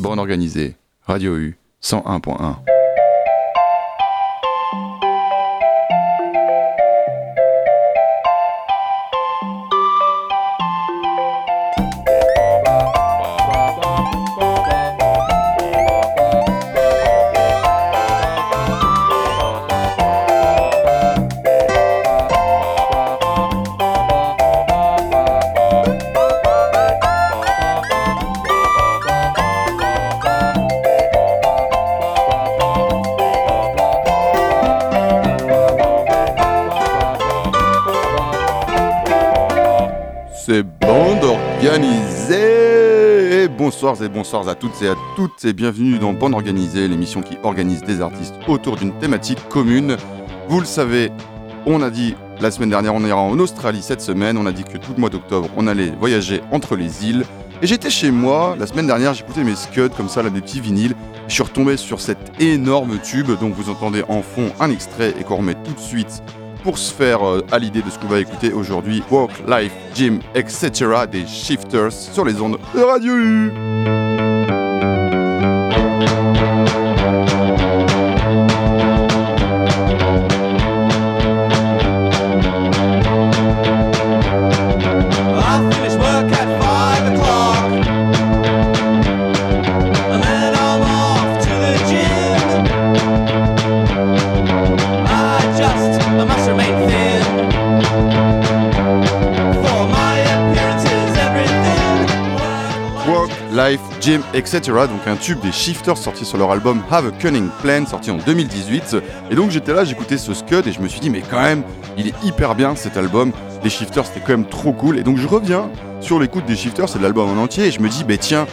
Bande organisée, Radio U 101.1. organisée Et bonsoir et bonsoir à toutes et à toutes et bienvenue dans Bande organisée, l'émission qui organise des artistes autour d'une thématique commune. Vous le savez, on a dit la semaine dernière on ira en Australie cette semaine, on a dit que tout le mois d'octobre on allait voyager entre les îles. Et j'étais chez moi, la semaine dernière j'écoutais mes scuds comme ça, là, des petits vinyles. Je suis retombé sur cet énorme tube, donc vous entendez en fond un extrait et qu'on remet tout de suite pour se faire euh, à l'idée de ce qu'on va écouter aujourd'hui, Work, Life, Gym, etc. des Shifters sur les ondes de Radio U. Work, Life, Gym, etc. Donc un tube des Shifters sorti sur leur album Have a Cunning Plan sorti en 2018. Et donc j'étais là, j'écoutais ce scud et je me suis dit mais quand même, il est hyper bien cet album. Les Shifters c'était quand même trop cool. Et donc je reviens sur l'écoute des Shifters, c'est de l'album en entier et je me dis bah tiens,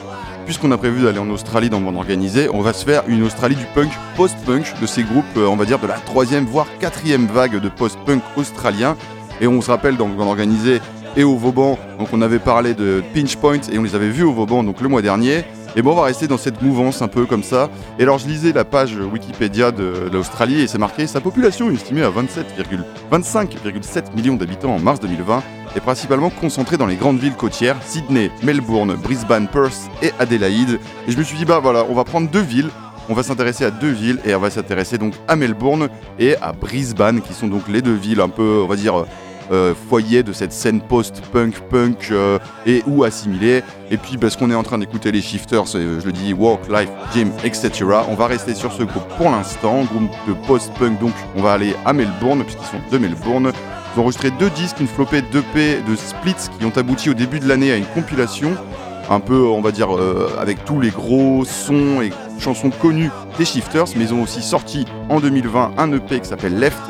puisqu'on a prévu d'aller en Australie dans le monde organisé, on va se faire une Australie du punk, post-punk, de ces groupes, euh, on va dire de la troisième voire quatrième vague de post-punk australien. Et on se rappelle dans le organisé et au Vauban, donc on avait parlé de Pinch Point et on les avait vus au Vauban donc le mois dernier. Et bon, on va rester dans cette mouvance un peu comme ça. Et alors, je lisais la page Wikipédia de, l'Australie et c'est marqué sa population est estimée à 27,25,7 millions d'habitants en mars 2020 et principalement concentrée dans les grandes villes côtières Sydney, Melbourne, Brisbane, Perth et Adélaïde. Et je me suis dit, bah voilà, on va prendre deux villes. On va s'intéresser à deux villes et on va s'intéresser donc à Melbourne et à Brisbane, qui sont donc les deux villes un peu, on va dire, euh, foyer de cette scène post-punk, punk euh, et ou assimilée. Et puis parce qu'on est en train d'écouter les Shifters, euh, je le dis, Walk, Life, Gym, etc. On va rester sur ce groupe pour l'instant, groupe de post-punk. Donc on va aller à Melbourne puisqu'ils sont de Melbourne. Ils ont enregistré deux disques, une flopée d'EP, de splits qui ont abouti au début de l'année à une compilation un peu, on va dire, avec tous les gros sons et chansons connues des Shifters, mais ils ont aussi sorti en 2020 un EP qui s'appelle Left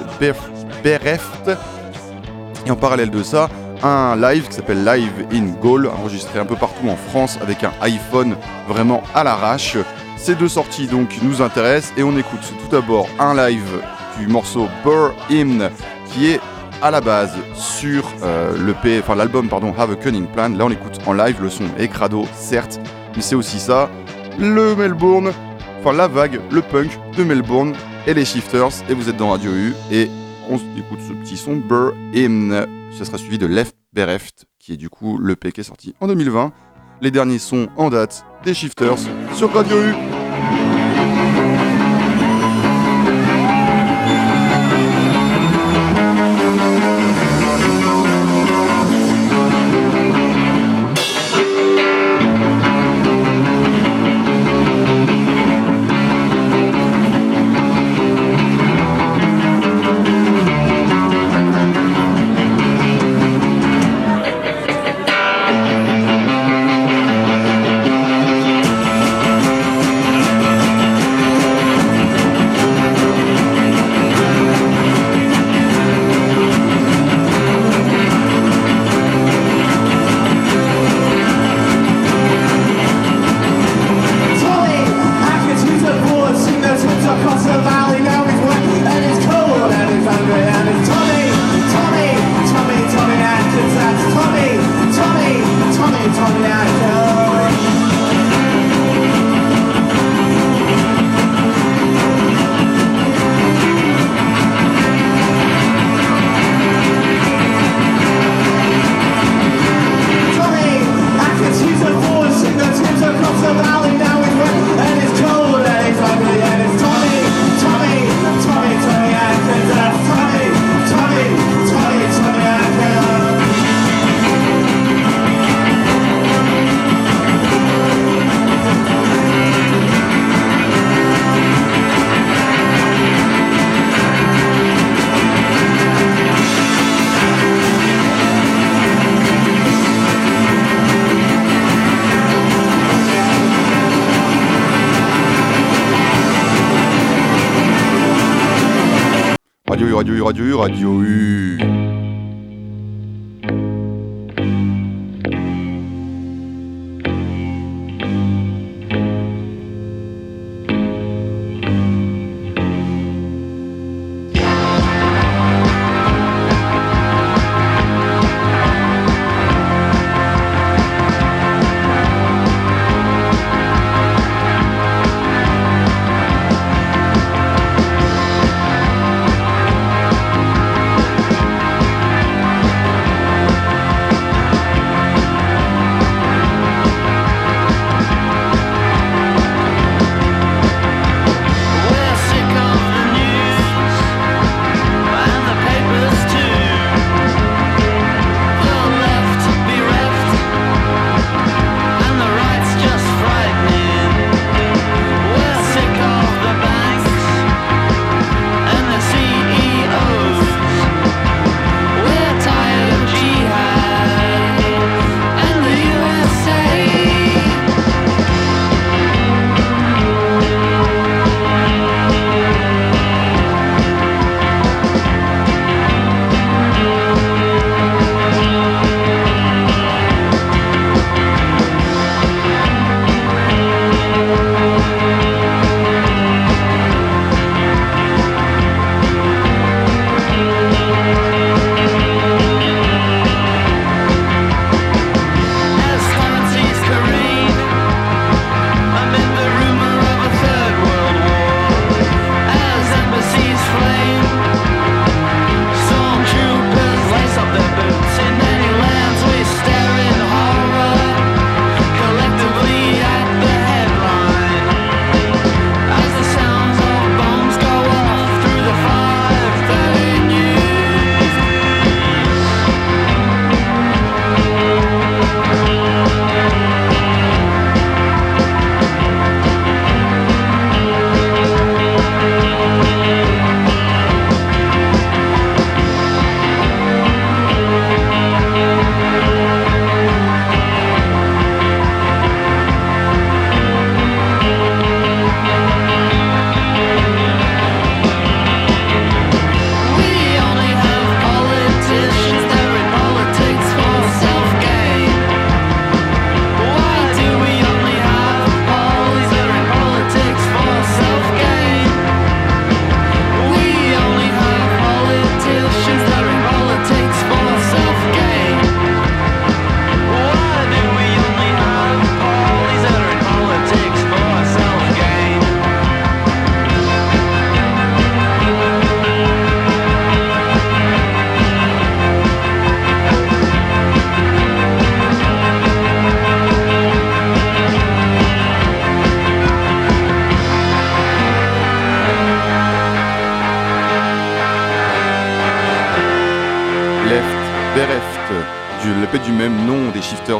Bereft. Et en parallèle de ça, un live qui s'appelle Live in Goal, enregistré un peu partout en France avec un iPhone vraiment à l'arrache. Ces deux sorties donc nous intéressent et on écoute tout d'abord un live du morceau Burr Hymn qui est à la base sur euh, enfin l'album Have a Cunning Plan. Là on l'écoute en live, le son est certes, mais c'est aussi ça, le Melbourne, enfin la vague, le punk de Melbourne et les Shifters. Et vous êtes dans Radio U et on écoute ce petit son Burr Hymn. Ce sera suivi de Left Bereft, qui est du coup qui est sorti en 2020. Les derniers sons en date des Shifters sur Radio U. Radio U, Radio U, Radio U.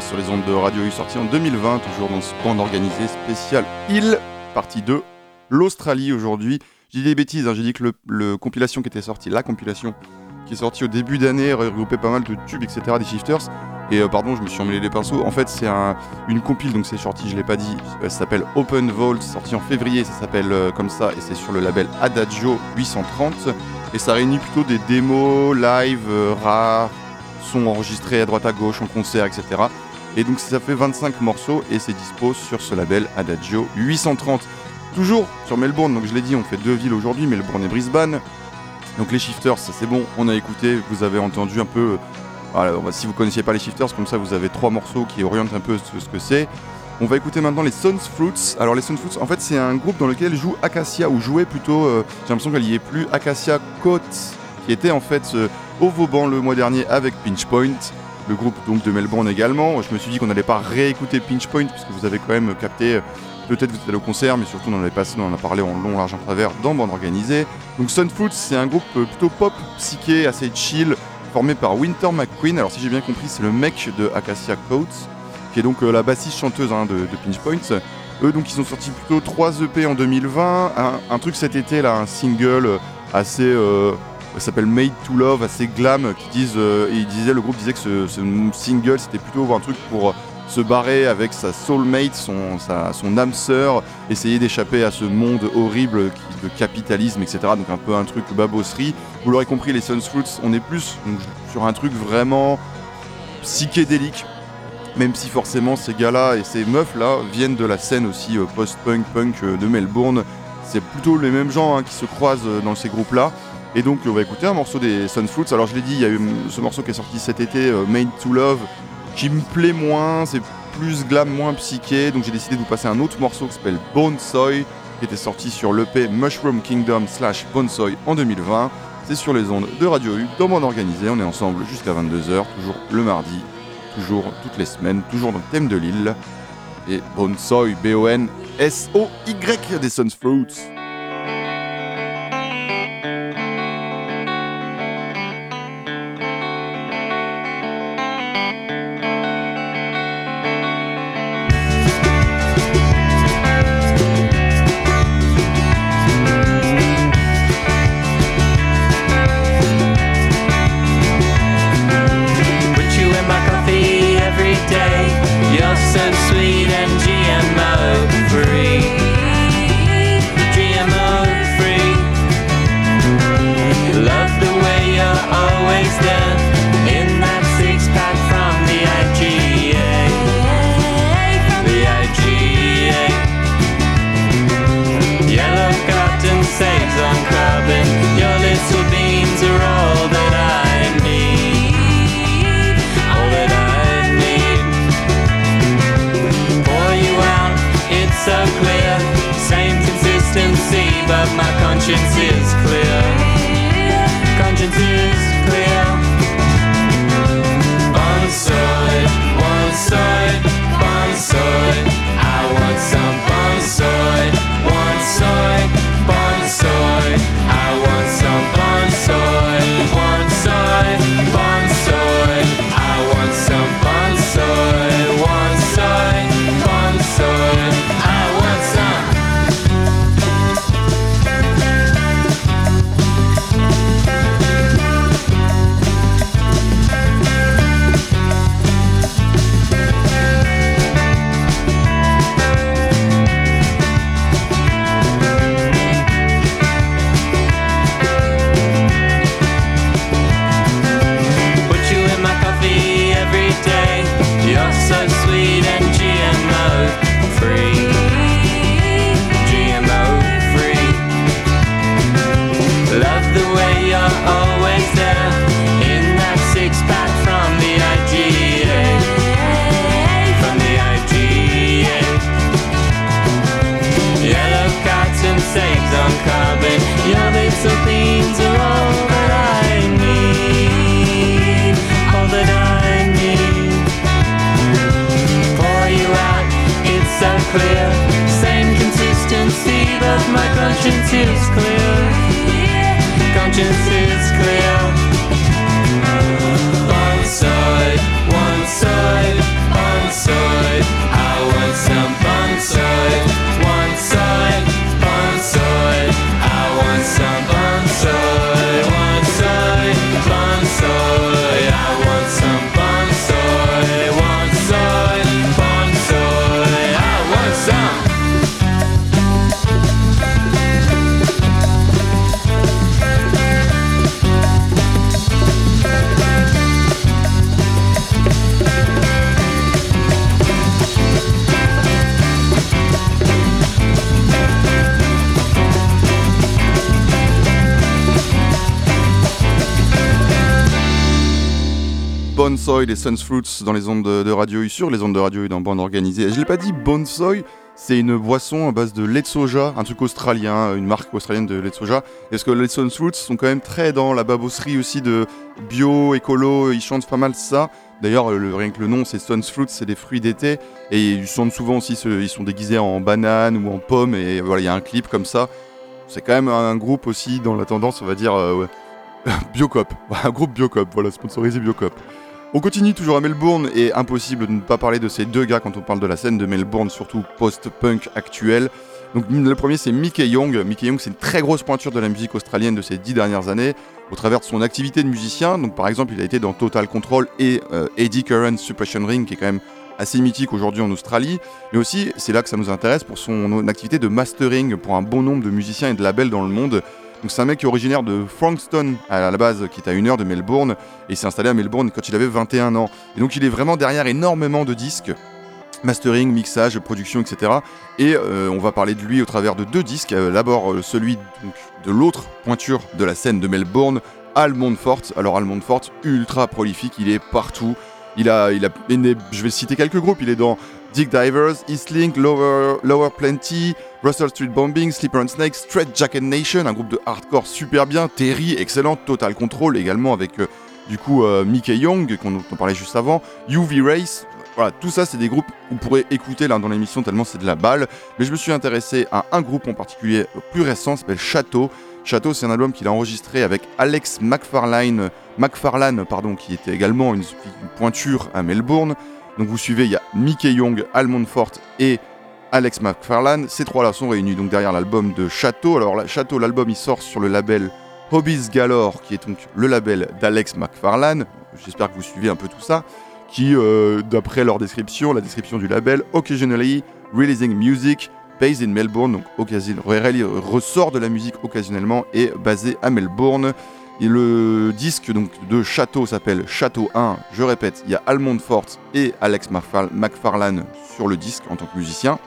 sur les ondes de Radio U sorti en 2020, toujours dans ce bande organisé spécial Île, partie 2, l'Australie aujourd'hui. J'ai dit des bêtises, hein, j'ai dit que le, compilation qui était sortie, la compilation qui est sortie au début d'année, regroupait pas mal de tubes, etc. des Shifters. Et euh, pardon, je me suis emmêlé les pinceaux. En fait, c'est un- une compile, donc c'est sorti, je l'ai pas dit. Ça s'appelle Open Vault, sorti en février, ça s'appelle euh, comme ça, et c'est sur le label Adagio 830. Et ça réunit plutôt des démos, live, euh, rares, sons enregistrés à droite à gauche, en concert, etc. Et donc ça fait 25 morceaux et c'est dispo sur ce label Adagio 830. Toujours sur Melbourne, donc je l'ai dit, on fait deux villes aujourd'hui, Melbourne et Brisbane. Donc les shifters, ça c'est bon, on a écouté, vous avez entendu un peu. si vous connaissiez pas les shifters, comme ça vous avez trois morceaux qui orientent un peu ce, que c'est. On va écouter maintenant les Sons Fruits. Alors les Sons Fruits, en fait c'est un groupe dans lequel joue Acacia, ou jouait plutôt, euh, j'ai l'impression qu'elle y est plus, Acacia Coates, qui était en fait au Vauban le mois dernier avec Pinch Point, le groupe donc de Melbourne également. Je me suis dit qu'on n'allait pas réécouter Pinch Point, puisque vous avez quand même capté, euh, peut-être vous êtes allé au concert, mais surtout on en avait on a parlé en long, large, en travers dans Bande Organisée. Donc Sun Fruits, c'est un groupe euh, plutôt pop, psyché, assez chill, formé par Winter McQueen. Alors si j'ai bien compris, c'est le mec de Acacia Coates, qui est donc euh, la bassiste chanteuse hein, de, Pinch Point. Eux donc ils ont sorti plutôt 3 EP en 2020, un, truc cet été là, un single assez s'appelle Made to Love, assez glam, qui disent, euh, et ils disaient, le groupe disait que ce, single c'était plutôt un truc pour se barrer avec sa soulmate, son, son âme sœur, essayer d'échapper à ce monde horrible de capitalisme, etc. Donc un peu un truc babosserie. Vous l'aurez compris, les Sunsfruits, on est plus sur un truc vraiment psychédélique. Même si forcément ces gars-là et ces meufs-là viennent de la scène aussi euh, post-punk, punk euh, de Melbourne. C'est plutôt les mêmes gens hein, qui se croisent euh, dans ces groupes-là. Et donc on va écouter un morceau des Sunfruits. Alors je l'ai dit, il y a eu ce morceau qui est sorti cet été, euh, Made to Love, qui me plaît moins, c'est plus glam, moins psyché. Donc j'ai décidé de vous passer un autre morceau qui s'appelle Bonesoy, qui était sorti sur l'EP Mushroom Kingdom slash Bonesoy en 2020. C'est sur les ondes de Radio U, dans Bande Organisée. On est ensemble jusqu'à 22h, toujours le mardi, toujours toutes les semaines, toujours dans le thème de l'île. Et Bonesoy, B-O-N-S-O-Y des Sunfruits. So clear. Same consistency, but my conscience is clear. Bonsoy des Sunsfruits dans les ondes de, Radio U sur les ondes de Radio dans Bande Organisée. Je l'ai pas dit, Bonsoy, c'est une boisson à base de lait de soja, un truc australien, une marque australienne de lait de soja. Parce que les Sunsfruits sont quand même très dans la babosserie aussi de bio, écolo, ils chantent pas mal ça. D'ailleurs, le- rien que le nom, c'est Sunsfruits, c'est des fruits d'été. Et ils chantent souvent aussi, ils sont déguisés en banane ou en pomme. Et voilà, il y a un clip comme ça. C'est quand même un groupe aussi dans la tendance, on va dire, euh, ouais. Biocop. Un groupe Biocop, voilà, sponsorisé Biocop. On continue toujours à Melbourne et impossible de ne pas parler de ces deux gars quand on parle de la scène de Melbourne, surtout post-punk actuelle. Donc le premier c'est Mickey Young. Mickey Young c'est une très grosse pointure de la musique australienne de ces dix dernières années au travers de son activité de musicien. Donc par exemple il a été dans Total Control et euh, Eddie Curran Suppression Ring qui est quand même assez mythique aujourd'hui en Australie, mais aussi, c'est là que ça nous intéresse, pour son activité de mastering pour un bon nombre de musiciens et de labels dans le monde. Donc c'est un mec qui est originaire de Frankston à la base, qui est à une heure de Melbourne, et il s'est installé à Melbourne quand il avait 21 ans. Et donc il est vraiment derrière énormément de disques, mastering, mixage, production, etc. Et euh, on va parler de lui au travers de deux disques. Euh, D'abord euh, celui de l'autre pointure de la scène de Melbourne, Al Montfort. Alors Al Montfort, ultra prolifique, il est partout. Il a, il a, je vais citer quelques groupes. Il est dans Dick Divers, Eastlink, Lower, Plenty, Russell Street Bombing, Slipper and Snake, Straight Jacket Nation, un groupe de hardcore super bien, Terry, excellent, Total Control également avec euh, du coup euh, Mickey Young, qu'on on parlait juste avant, UV Race. Voilà, tout ça, c'est des groupes qu'on pourrait écouter là dans l'émission tellement c'est de la balle. Mais je me suis intéressé à un groupe en particulier plus récent, s'appelle Château. Château, c'est un album qu'il a enregistré avec Alex McFarlane, McFarlane pardon, qui était également une pointure à Melbourne. Donc vous suivez, il y a Mickey Young, Almond Fort et Alex McFarlane. Ces trois-là sont réunis donc derrière l'album de Château. Alors Château, l'album il sort sur le label Hobbies Galore, qui est donc le label d'Alex McFarlane. J'espère que vous suivez un peu tout ça. Qui, euh, d'après leur description, la description du label, occasionally releasing music based in Melbourne, donc occasion- ressort de la musique occasionnellement et basé à Melbourne. Et le disque donc, de Château s'appelle Château 1. Je répète, il y a Almond Fort et Alex McFarlane sur le disque en tant que musicien.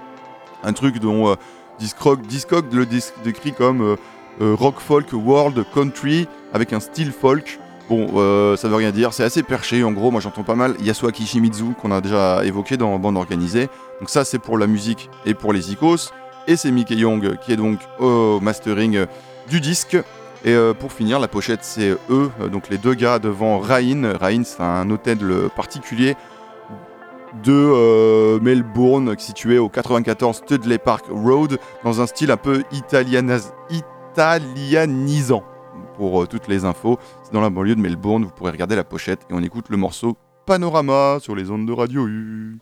Un truc dont euh, Discog, le décrit comme euh, euh, rock folk world country avec un style folk. Bon, ça veut rien dire, c'est assez perché en gros. Moi j'entends pas mal Yasuaki Shimizu qu'on a déjà évoqué dans Bande Organisée. Donc ça c'est pour la musique et pour les icos. Et c'est Mickey Young qui est donc au mastering du disque. Et euh, pour finir, la pochette, c'est eux, euh, donc les deux gars devant Rain. Rain, c'est un hôtel particulier de euh, Melbourne, situé au 94 Studley Park Road, dans un style un peu italianisant. Pour euh, toutes les infos, c'est dans la banlieue de Melbourne, vous pourrez regarder la pochette et on écoute le morceau Panorama sur les ondes de Radio U.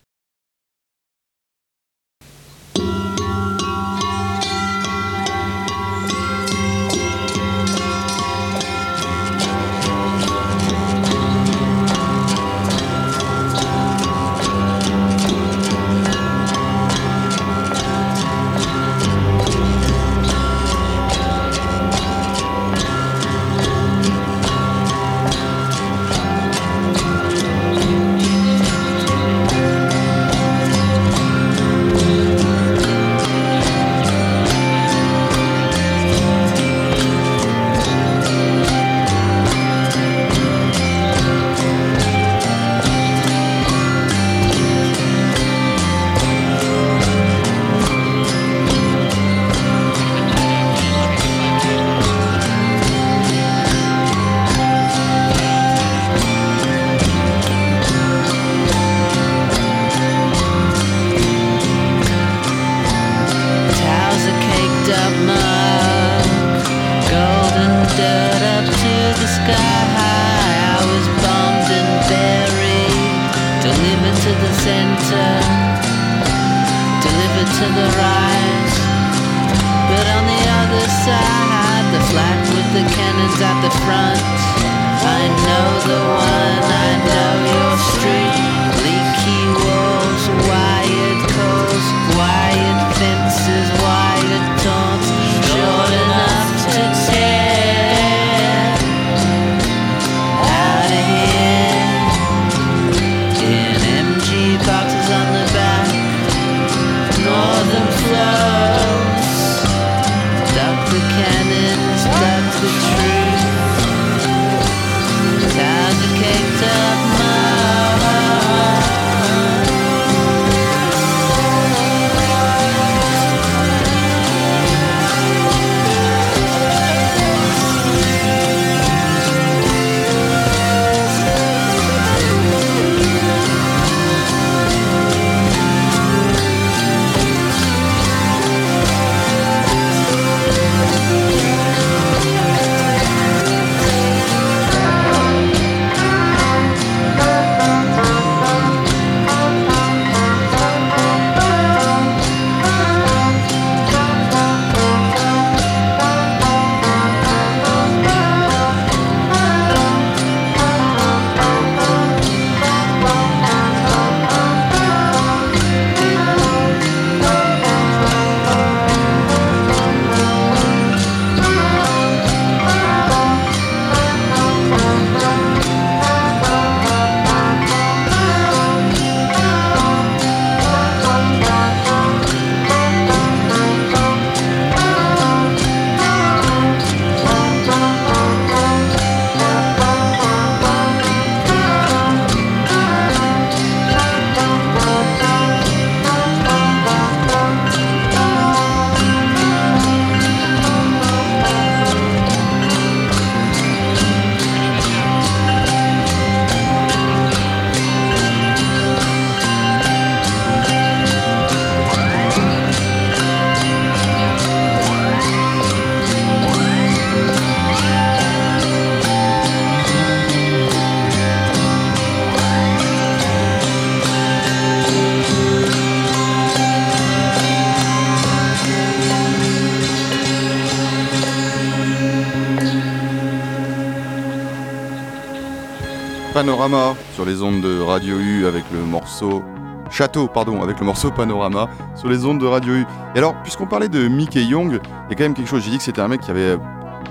Panorama sur les ondes de Radio U avec le morceau Château, pardon, avec le morceau Panorama sur les ondes de Radio U. Et alors, puisqu'on parlait de Mickey Young, il y a quand même quelque chose. J'ai dit que c'était un mec qui avait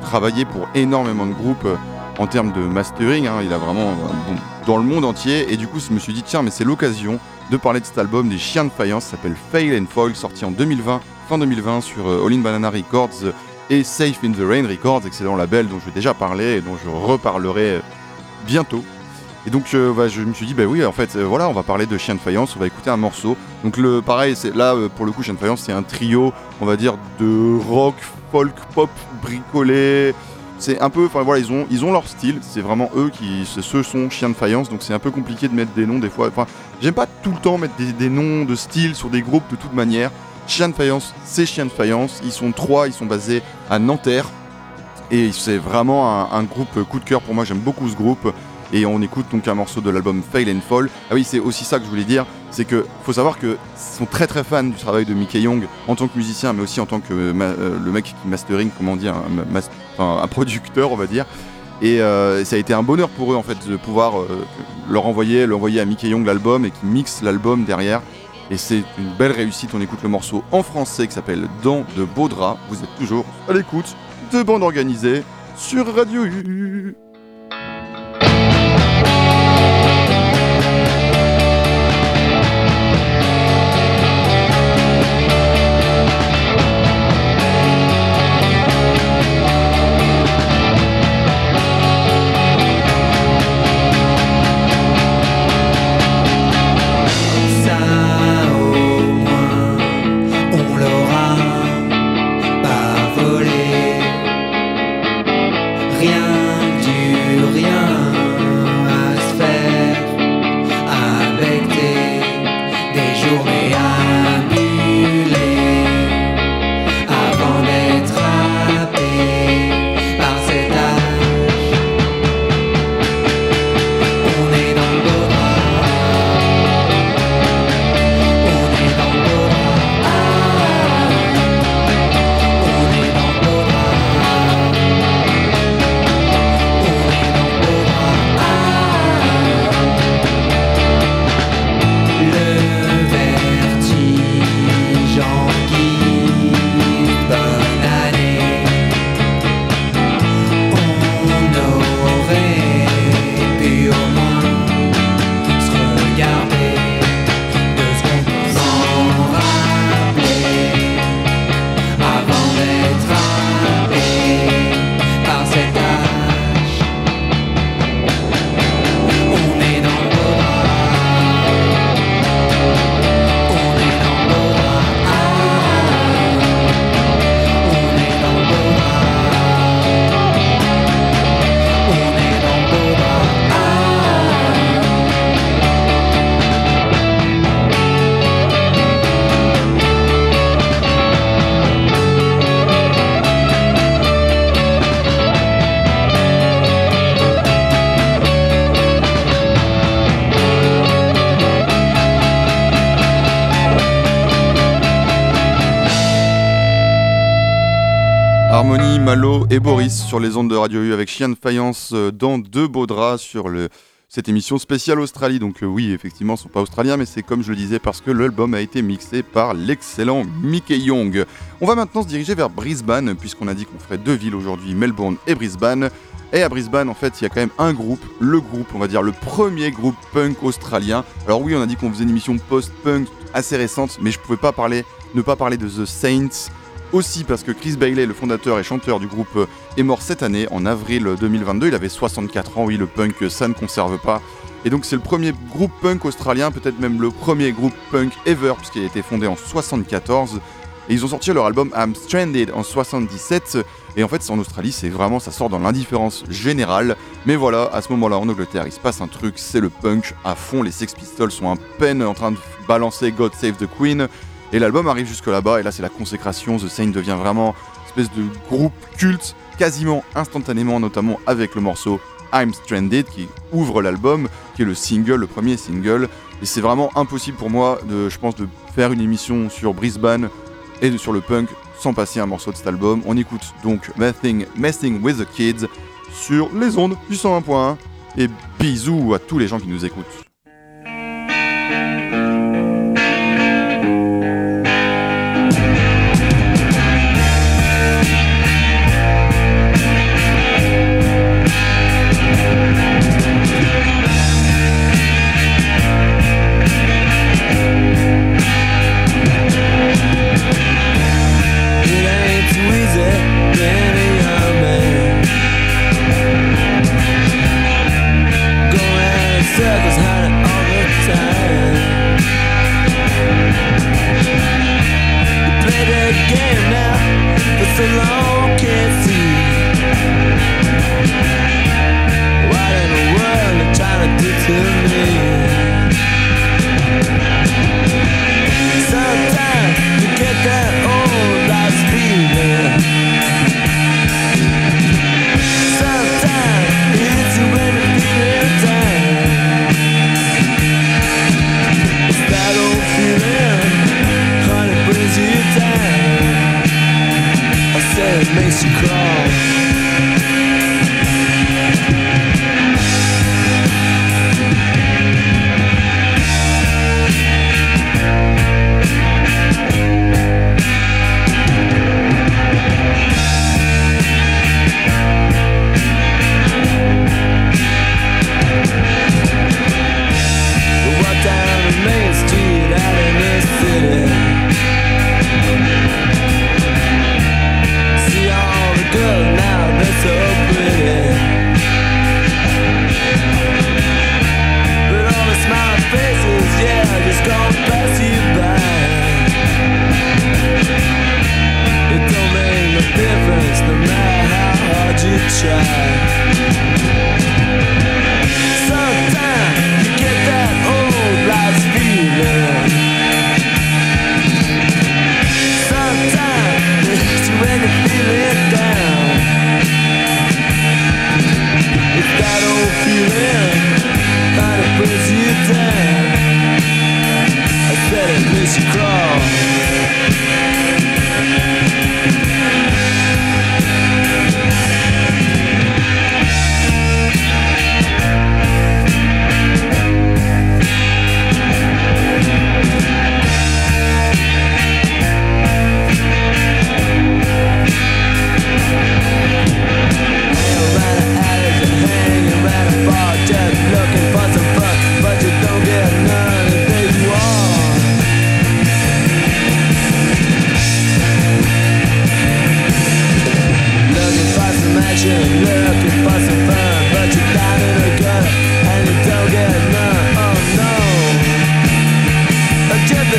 travaillé pour énormément de groupes euh, en termes de mastering. hein. il a vraiment euh, dans le monde entier. Et du coup, je me suis dit tiens, mais c'est l'occasion de parler de cet album des Chiens de Faïence. S'appelle Fail and Foil, sorti en 2020, fin 2020 sur euh, All in Banana Records et Safe in the Rain Records, excellent label dont je vais déjà parler et dont je reparlerai bientôt. Et donc euh, bah, je me suis dit bah oui en fait euh, voilà on va parler de Chien de Faïence, on va écouter un morceau. Donc le pareil c'est là euh, pour le coup Chien de Faïence c'est un trio on va dire de rock, folk, pop bricolé. C'est un peu enfin voilà ils ont ils ont leur style, c'est vraiment eux qui ceux sont Chien de Faïence donc c'est un peu compliqué de mettre des noms des fois. Enfin j'aime pas tout le temps mettre des, des noms de style sur des groupes de toute manière. Chien de Faïence c'est Chien de Faïence, ils sont trois, ils sont basés à Nanterre. Et c'est vraiment un, un groupe coup de cœur pour moi, j'aime beaucoup ce groupe. Et on écoute donc un morceau de l'album Fail and Fall. Ah oui, c'est aussi ça que je voulais dire, c'est que faut savoir que sont très très fans du travail de Mickey Young en tant que musicien, mais aussi en tant que ma- euh, le mec qui mastering, comment dire, un, un producteur, on va dire. Et euh, ça a été un bonheur pour eux en fait de pouvoir euh, leur envoyer, leur envoyer à Mickey Young l'album et qui mixe l'album derrière. Et c'est une belle réussite. On écoute le morceau en français qui s'appelle Dans de beaux draps. Vous êtes toujours à l'écoute de bande organisée sur Radio U. Malo et Boris sur les ondes de Radio U avec Chien de Faïence euh, dans deux beaux draps sur cette émission spéciale Australie. Donc euh, oui, effectivement, ils sont pas australiens, mais c'est comme je le disais parce que l'album a été mixé par l'excellent Mickey Young. On va maintenant se diriger vers Brisbane puisqu'on a dit qu'on ferait deux villes aujourd'hui, Melbourne et Brisbane. Et à Brisbane, en fait, il y a quand même un groupe, le groupe, on va dire le premier groupe punk australien. Alors oui, on a dit qu'on faisait une émission post-punk assez récente, mais je pouvais pas parler, ne pas parler de The Saints. Aussi parce que Chris Bailey, le fondateur et chanteur du groupe, est mort cette année, en avril 2022. Il avait 64 ans, oui, le punk, ça ne conserve pas. Et donc c'est le premier groupe punk australien, peut-être même le premier groupe punk ever, puisqu'il a été fondé en 74. Et ils ont sorti leur album I'm Stranded en 77. Et en fait, en Australie, c'est vraiment, ça sort dans l'indifférence générale. Mais voilà, à ce moment-là, en Angleterre, il se passe un truc, c'est le punk à fond. Les Sex Pistols sont à peine en train de balancer God Save the Queen. Et l'album arrive jusque là-bas, et là, c'est la consécration. The Saint devient vraiment espèce de groupe culte, quasiment instantanément, notamment avec le morceau I'm Stranded qui ouvre l'album, qui est le single, le premier single. Et c'est vraiment impossible pour moi, de, je pense, de faire une émission sur Brisbane et sur le punk sans passer un morceau de cet album. On écoute donc Messing, Messing with the Kids sur les ondes du 101.1 et bisous à tous les gens qui nous écoutent.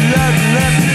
love love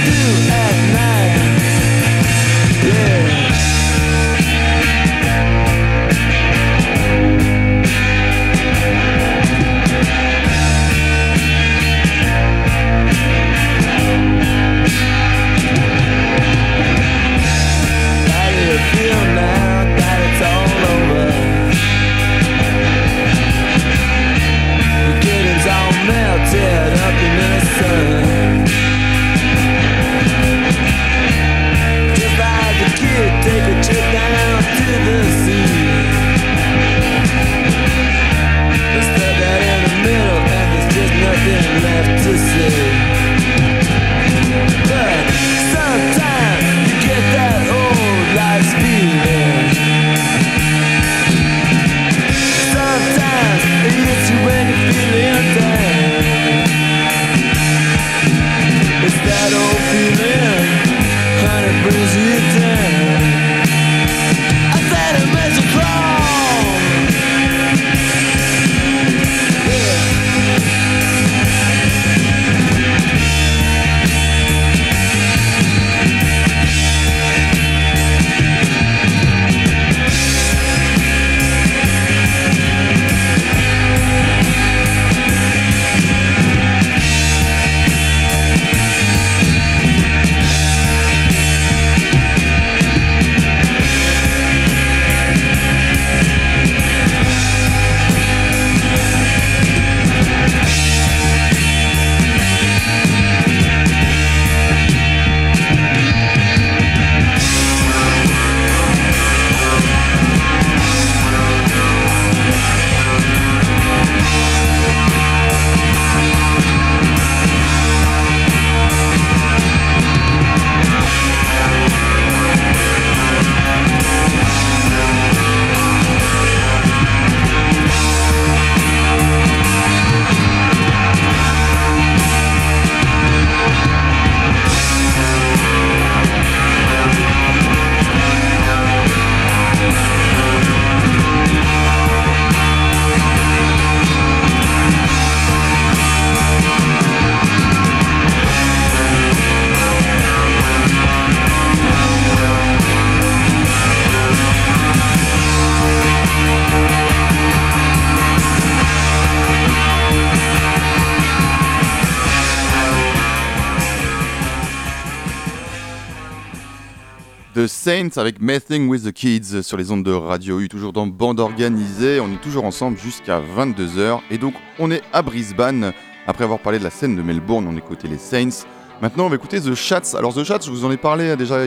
Avec Messing with the Kids sur les ondes de Radio U, toujours dans bande organisée. On est toujours ensemble jusqu'à 22h. Et donc, on est à Brisbane. Après avoir parlé de la scène de Melbourne, on écoutait les Saints. Maintenant, on va écouter The Chats. Alors, The Chats, je vous en ai parlé déjà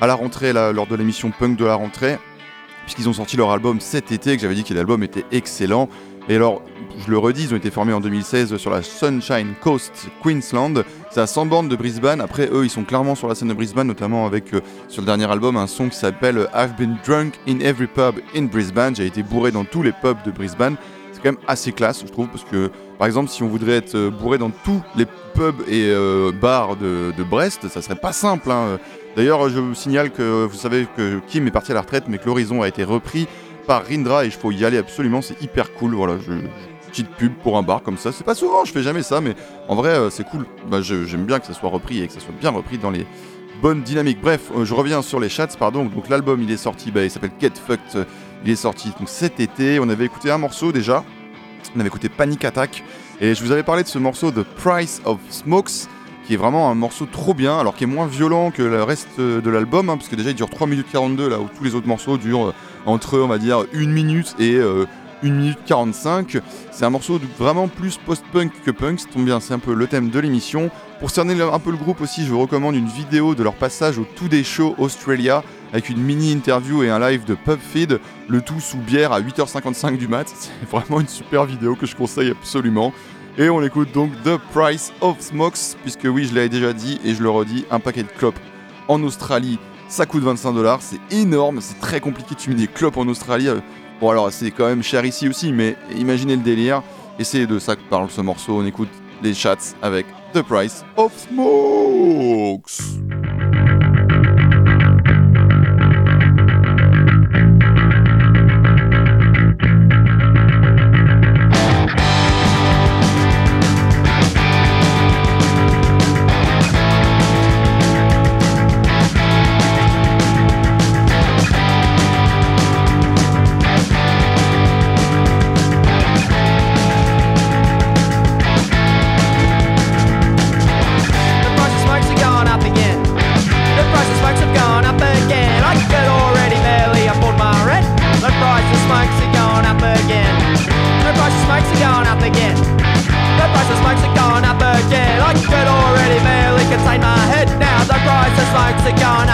à la rentrée, lors de l'émission Punk de la rentrée, puisqu'ils ont sorti leur album cet été, que j'avais dit que l'album était excellent. Et alors, je le redis, ils ont été formés en 2016 sur la Sunshine Coast, Queensland. C'est à 100 bornes de Brisbane. Après, eux, ils sont clairement sur la scène de Brisbane, notamment avec, euh, sur le dernier album, un son qui s'appelle I've been drunk in every pub in Brisbane. J'ai été bourré dans tous les pubs de Brisbane. C'est quand même assez classe, je trouve, parce que, par exemple, si on voudrait être euh, bourré dans tous les pubs et euh, bars de, de Brest, ça serait pas simple. hein. D'ailleurs, je vous signale que vous savez que Kim est parti à la retraite, mais que l'Horizon a été repris par Rindra et il faut y aller absolument, c'est hyper cool. Voilà, je, petite pub pour un bar comme ça. C'est pas souvent, je fais jamais ça, mais en vrai, euh, c'est cool. Bah, J'aime bien que ça soit repris et que ça soit bien repris dans les bonnes dynamiques. Bref, euh, je reviens sur les chats, pardon. Donc l'album, il est sorti, bah, il s'appelle Get Fucked. Il est sorti donc, cet été. On avait écouté un morceau déjà. On avait écouté Panic Attack. Et je vous avais parlé de ce morceau The Price of Smokes qui est vraiment un morceau trop bien, alors qui est moins violent que le reste de l'album, hein, parce que déjà il dure 3 minutes 42, là où tous les autres morceaux durent euh, entre, on va dire, 1 minute et euh, 1 minute 45. C'est un morceau vraiment plus post-punk que punk, tombe bien, c'est un peu le thème de l'émission. Pour cerner un peu le groupe aussi, je vous recommande une vidéo de leur passage au tout des shows Australia, avec une mini-interview et un live de PubFeed, le tout sous bière à 8h55 du mat. C'est vraiment une super vidéo que je conseille absolument. Et on écoute donc The Price of Smokes, puisque oui, je l'avais déjà dit et je le redis, un paquet de clopes en Australie, ça coûte 25 dollars, c'est énorme, c'est très compliqué de fumer des clopes en Australie. Euh, Bon alors c'est quand même cher ici aussi, mais imaginez le délire. Et c'est de ça que parle ce morceau, on écoute les chats avec The Price of Smokes. Of smokes have gone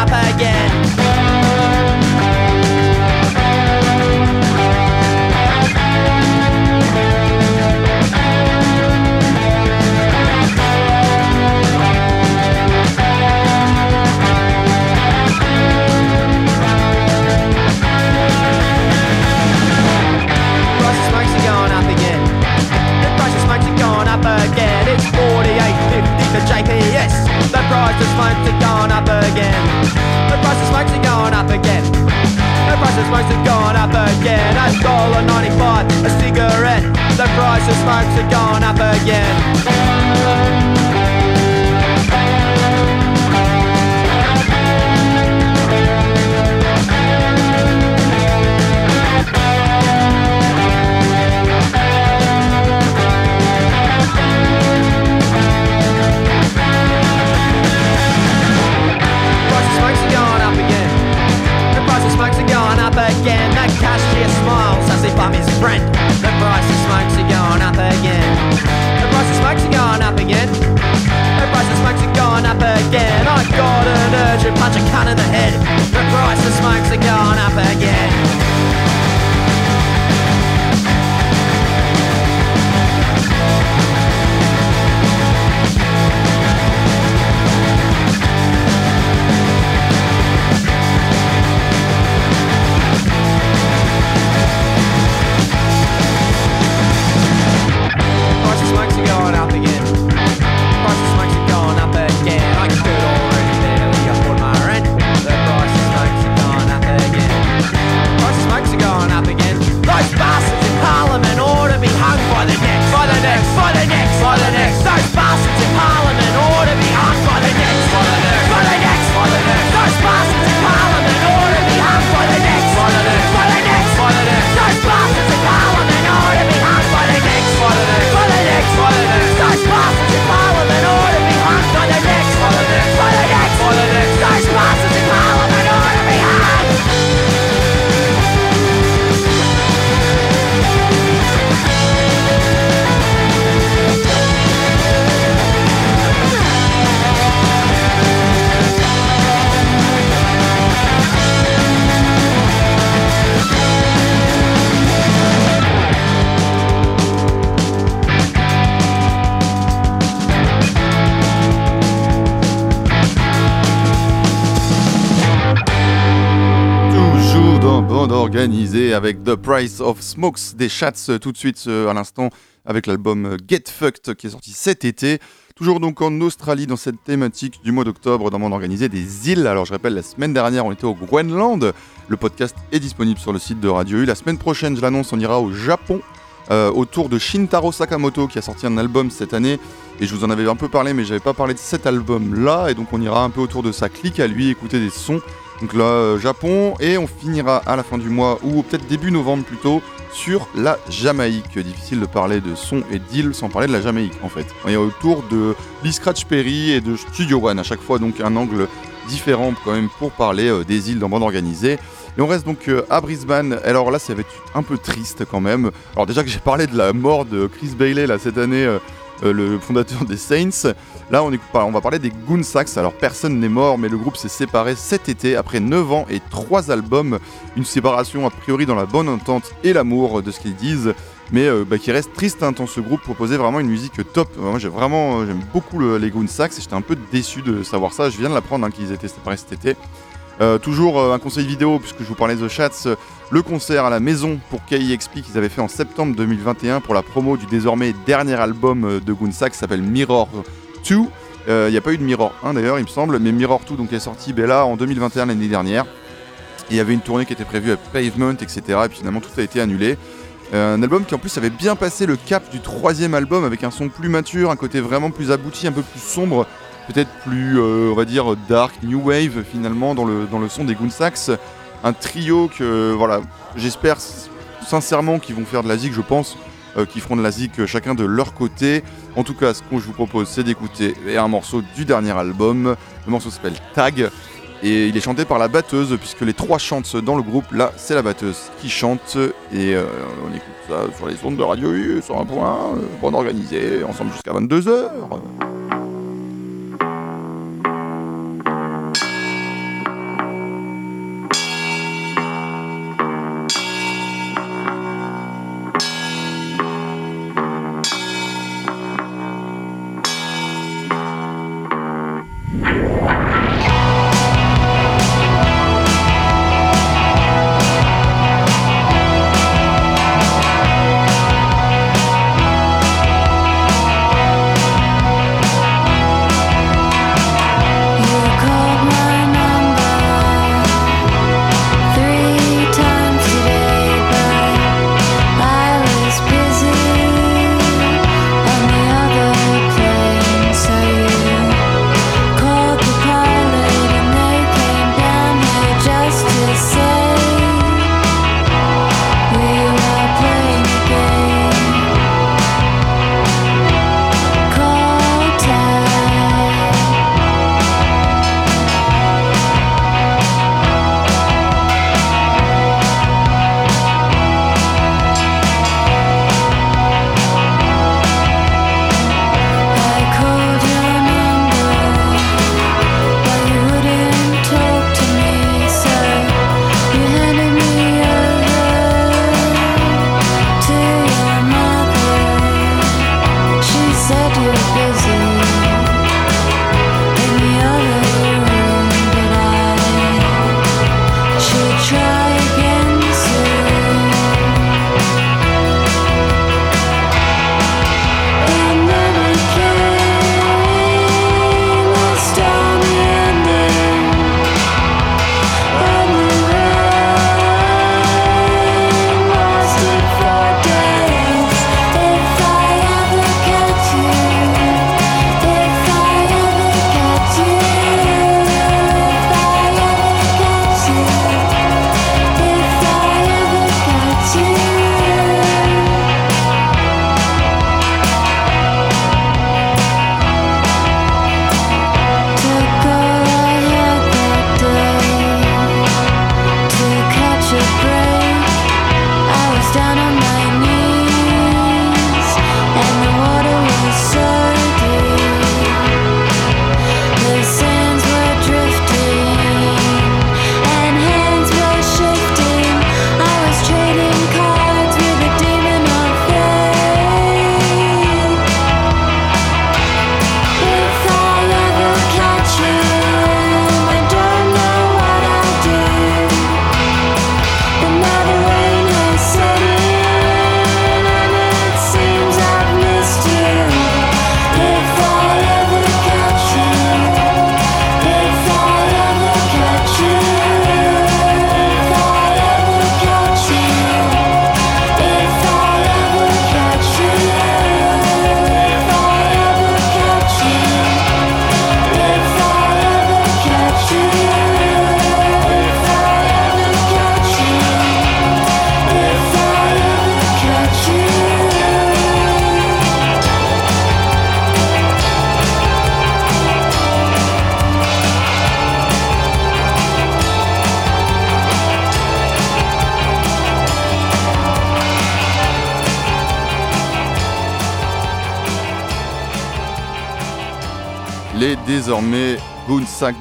The Price of Smokes des Chats euh, tout de suite euh, à l'instant avec l'album euh, Get Fucked qui est sorti cet été. Toujours donc en Australie dans cette thématique du mois d'octobre dans Bande Organisée des îles. Alors je rappelle, la semaine dernière on était au Groenland. Le podcast est disponible sur le site de Radio U. La semaine prochaine, je l'annonce, on ira au Japon euh, autour de Shintaro Sakamoto qui a sorti un album cette année. Et je vous en avais un peu parlé mais j'avais pas parlé de cet album là et donc on ira un peu autour de sa clique à lui écouter des sons. Donc là euh, Japon. Et on finira à la fin du mois ou peut-être début novembre plutôt sur la Jamaïque. Difficile de parler de son et d'île sans parler de la Jamaïque en fait. On est autour de Lee Scratch Perry et de Studio One. À chaque fois donc un angle différent quand même pour parler euh, des îles dans bande organisée et on reste donc euh, à Brisbane. Alors là, ça va être un peu triste quand même. Alors déjà que j'ai parlé de la mort de Chris Bailey là cette année, euh, euh, le fondateur des Saints. Là, on, va parler des Goonsacks. Alors personne n'est mort, mais le groupe s'est séparé cet été après 9 ans et 3 albums. Une séparation a priori dans la bonne entente et l'amour de ce qu'ils disent. Mais bah, qui reste triste hein, tant ce groupe proposait vraiment une musique top. Moi j'aime beaucoup le- les Goonsacks et j'étais un peu déçu de savoir ça. Je viens de l'apprendre hein, qu'ils étaient séparés cet été. Euh, toujours euh, un conseil vidéo, puisque je vous parlais de Chats, euh, le concert à la maison pour KIXP qu'ils avaient fait en septembre 2021 pour la promo du désormais dernier album de Goonsack qui s'appelle Mirror 2. Euh, Il n'y a pas eu de Mirror 1 d'ailleurs, il me semble, mais Mirror 2 donc, est sorti là en 2021 l'année dernière. Il y avait une tournée qui était prévue à Pavement, etc. Et puis finalement tout a été annulé. Un album qui en plus avait bien passé le cap du troisième album avec un son plus mature, un côté vraiment plus abouti, un peu plus sombre, peut-être plus, euh, on va dire, dark, new wave finalement dans le, dans le son des Goonsacks. Un trio que, voilà, j'espère sincèrement qu'ils vont faire de la zik, je pense, euh, qu'ils feront de la zik euh, chacun de leur côté. En tout cas, ce que je vous propose, c'est d'écouter un morceau du dernier album. Le morceau s'appelle Tag. Et il est chanté par la batteuse, puisque les trois chantent dans le groupe. Là, c'est la batteuse qui chante. Et on écoute ça sur les ondes de Radio sur un point, euh, bonne organisée, ensemble jusqu'à 22h. Les désormais Goonsack.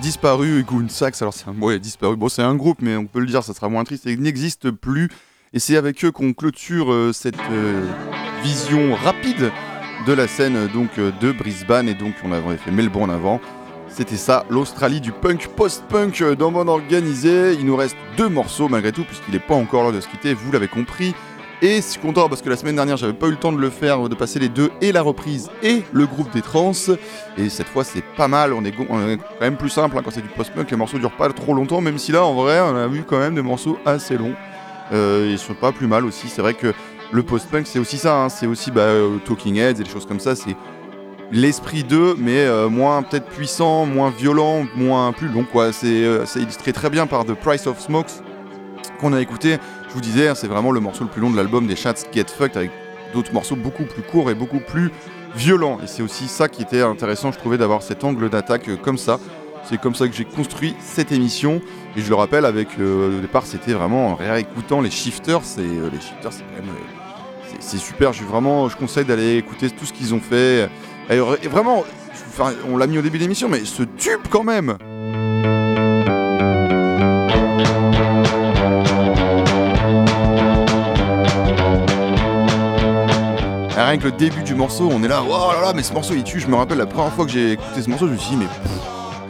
Goonsack, alors c'est un disparu. Bon, c'est un groupe, mais on peut le dire, ça sera moins triste. Il n'existe plus. Et c'est avec eux qu'on clôture euh, cette euh, vision rapide de la scène euh, donc de Brisbane. Et donc, on avait fait Melbourne avant. C'était ça, l'Australie du punk post-punk dans Monde Organisé. Il nous reste deux morceaux malgré tout, puisqu'il n'est pas encore l'heure de se quitter, vous l'avez compris. Et je suis content parce que la semaine dernière, j'avais pas eu le temps de le faire, de passer les deux, et la reprise, et le groupe des trans. Et cette fois, c'est pas mal. On est, quand même plus simple hein, quand c'est du post-punk. Les morceaux durent pas trop longtemps, même si là, en vrai, on a vu quand même des morceaux assez longs. Euh, ils sont pas plus mal aussi. C'est vrai que le post-punk, c'est aussi ça. hein. C'est aussi bah, euh, Talking Heads et des choses comme ça. C'est l'esprit d'eux, mais euh, moins peut-être puissant, moins violent, moins plus long. euh, c'est illustré très bien par The Price of Smokes qu'on a écouté. Je vous disais, hein, c'est vraiment le morceau le plus long de l'album des Chats Get Fucked avec d'autres morceaux beaucoup plus courts et beaucoup plus violents. Et c'est aussi ça qui était intéressant, je trouvais, d'avoir cet angle d'attaque euh, comme ça. C'est comme ça que j'ai construit cette émission. Et je le rappelle, avec euh, au départ, c'était vraiment en réécoutant les shifters. Et euh, les shifters, c'est euh, c'est- c'est super. Je, vraiment, je conseille d'aller écouter tout ce qu'ils ont fait. Et, vraiment, on l'a mis au début de l'émission, mais ce tube quand même Rien le début du morceau, on est là, oh là là, mais ce morceau il tue. Je me rappelle la première fois que j'ai écouté ce morceau, je me suis dit, mais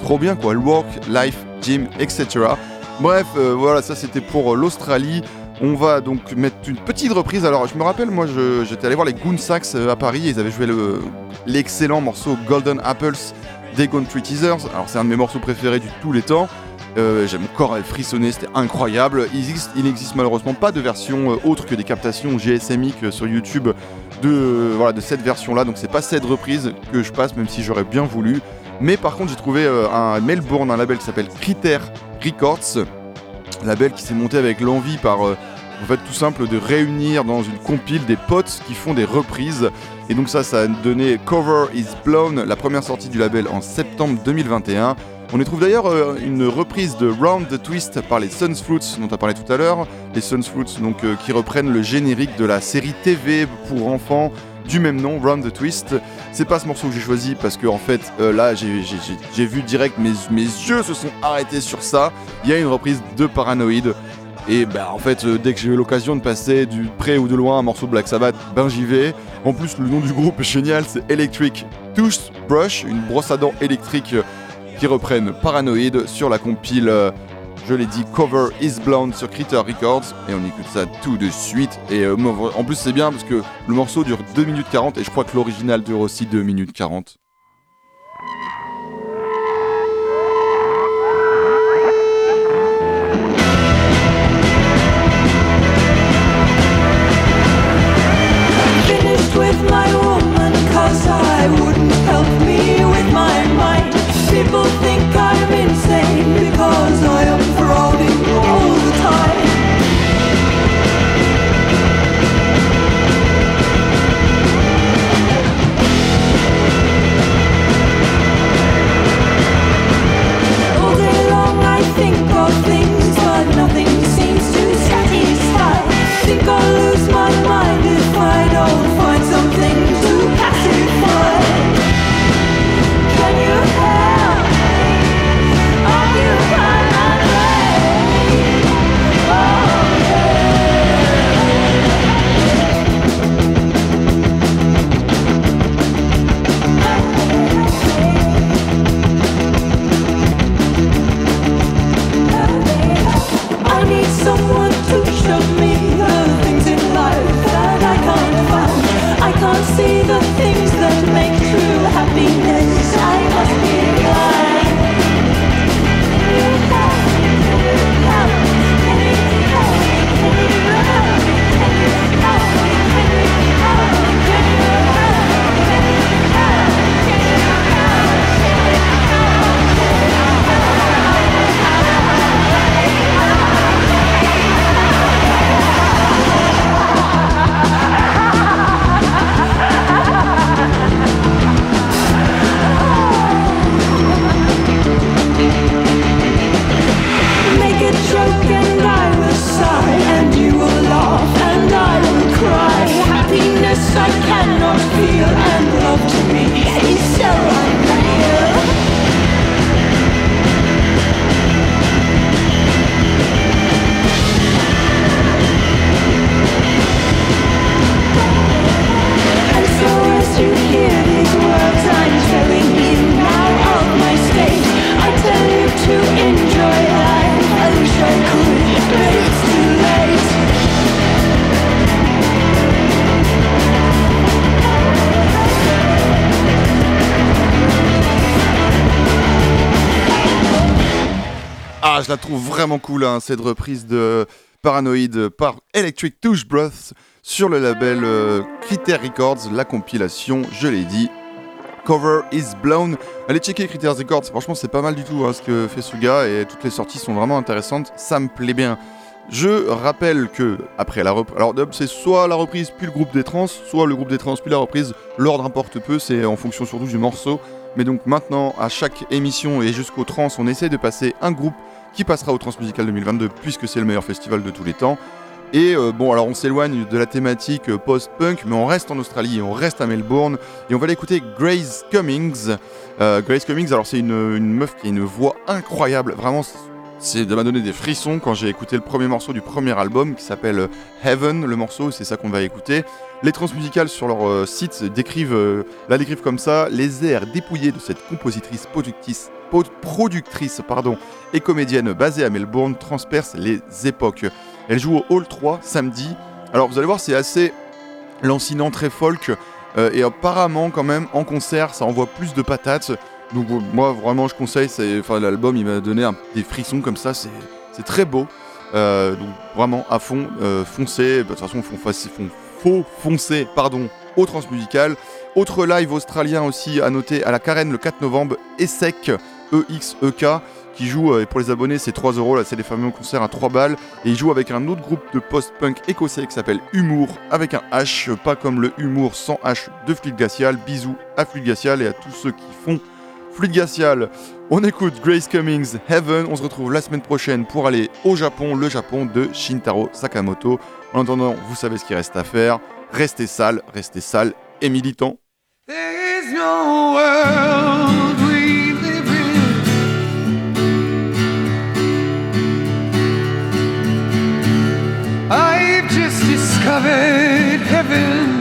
trop bien quoi. Work, Life, Gym, etc. Bref, euh, voilà, ça c'était pour euh, l'Australie. On va donc mettre une petite reprise. Alors, je me rappelle, moi j'étais allé voir les Goonsacks euh, à Paris. Ils avaient joué le- l'excellent morceau Golden Apples des Tree Teasers. Alors, c'est un de mes morceaux préférés du tous les temps. Euh, j'ai- mon c'était incroyable. Il existe, il n'existe malheureusement pas de version autre que des captations GSMic sur YouTube de, voilà, de cette version-là. Donc c'est pas cette reprise que je passe, même si j'aurais bien voulu. Mais par contre, j'ai trouvé euh, un Melbourne, un label qui s'appelle Critter Records. Label qui s'est monté avec l'envie par, euh, en fait, tout simple de réunir dans une compile des potes qui font des reprises. Et donc ça, ça a donné Cover is Blown, la première sortie du label en septembre 2021. On y trouve d'ailleurs euh, une reprise de Round the Twist par les Suns Fruits dont on a parlé tout à l'heure. Les Suns Fruits donc, euh, qui reprennent le générique de la série TV pour enfants du même nom, Round the Twist. C'est pas ce morceau que j'ai choisi parce que en fait euh, là j'ai- vu direct mes, mes yeux se sont arrêtés sur ça. Il y a une reprise de Paranoid. Et bah en fait dès que j'ai eu l'occasion de passer du près ou de loin un morceau de Black Sabbath, ben j'y vais. En plus le nom du groupe est génial, c'est Electric Toothbrush, une brosse à dents électrique reprennent Paranoid sur la compile, euh, je l'ai dit, Cover is Blonde sur Critter Records. Et on écoute ça tout de suite. Et euh, en plus, c'est bien parce que le morceau dure 2 minutes 40 et je crois que l'original dure aussi 2 minutes 40. finished with my woman cause I wouldn't help je la trouve vraiment cool, hein, cette reprise de Paranoid par Electric Touch Breath sur le label euh, Records, la compilation, je l'ai dit, Cover is Blown. Allez checker Criter Records, franchement c'est pas mal du tout hein, ce que fait ce gars et toutes les sorties sont vraiment intéressantes, ça me plaît bien. Je rappelle que après la reprise, alors c'est soit la reprise puis le groupe des trans, soit le groupe des trans puis la reprise, l'ordre importe peu, c'est en fonction surtout du morceau. Mais donc maintenant, à chaque émission et jusqu'au trans, on essaie de passer un groupe qui passera au Transmusical 2022 puisque c'est le meilleur festival de tous les temps. Et euh, bon, alors on s'éloigne de la thématique euh, post-punk, mais on reste en Australie, on reste à Melbourne, et on va l'écouter Grace Cummings. Euh, Grace Cummings, alors c'est une, meuf qui a une voix incroyable, vraiment, c'est de m'a donné des frissons quand j'ai écouté le premier morceau du premier album qui s'appelle Heaven, le morceau, c'est ça qu'on va écouter. Les transmusicales sur leur site décrivent, la décrivent comme ça, les airs dépouillés de cette compositrice productrice, productrice pardon, et comédienne basée à Melbourne transpercent les époques. Elle joue au Hall 3 samedi. Alors vous allez voir, c'est assez lancinant, très folk. euh, et apparemment, quand même, en concert, ça envoie plus de patates. Donc moi, vraiment, je conseille. Enfin, l'album, il m'a donné des frissons comme ça. C'est très beau. Euh, donc vraiment à fond, euh, De toute façon, font, font- faut foncer, pardon, au transmusical. Autre live australien aussi à noter à la Carène le 4 novembre, ESSEC, E-X-E-K, qui joue, euh, et pour les abonnés, c'est 3 euros, là c'est les fameux concerts à 3 balles, et il joue avec un autre groupe de post-punk écossais qui s'appelle Humour, avec un H, pas comme le humour sans H de Fluide Glacial. Bisous à Fluide Glacial et à tous ceux qui font Fluide Glacial. On écoute Grace Cummings, Heaven, on se retrouve la semaine prochaine pour aller au Japon, le Japon de Shintaro Sakamoto. En attendant, vous savez ce qu'il reste à faire, restez sale, restez sale et militant. Heaven.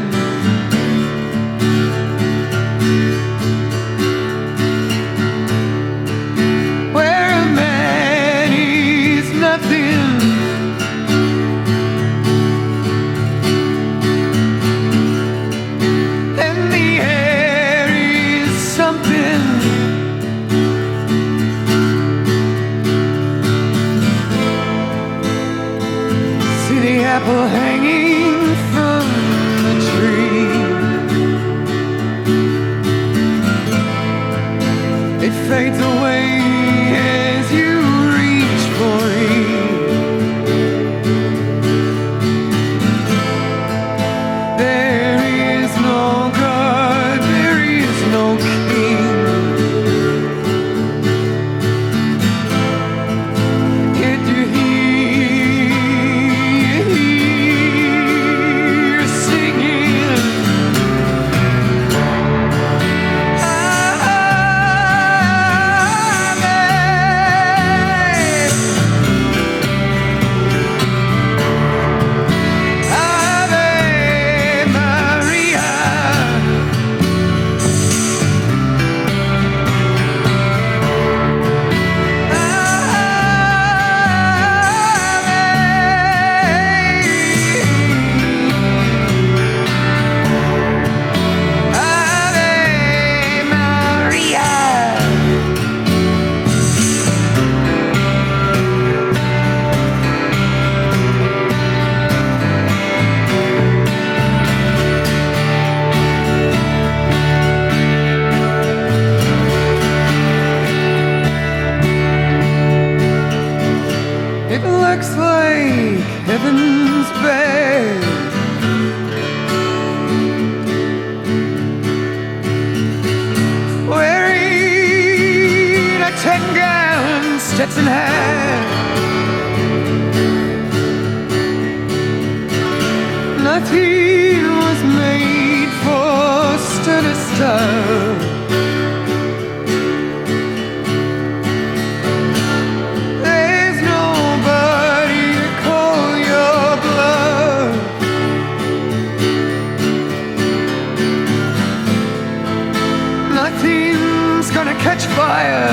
Catch fire.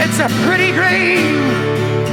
It's a pretty green.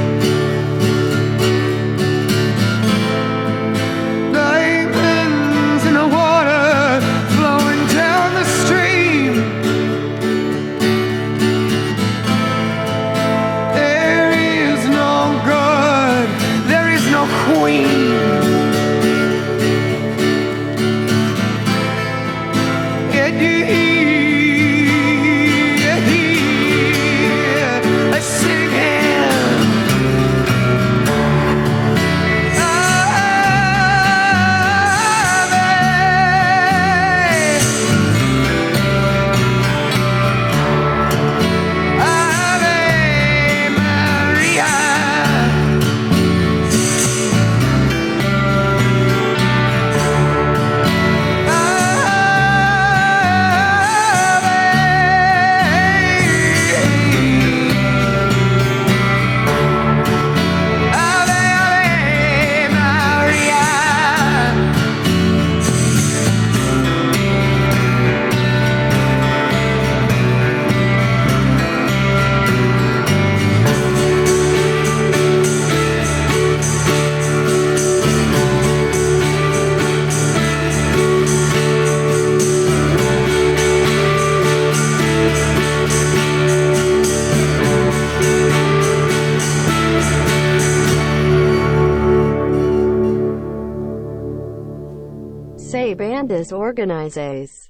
organizes.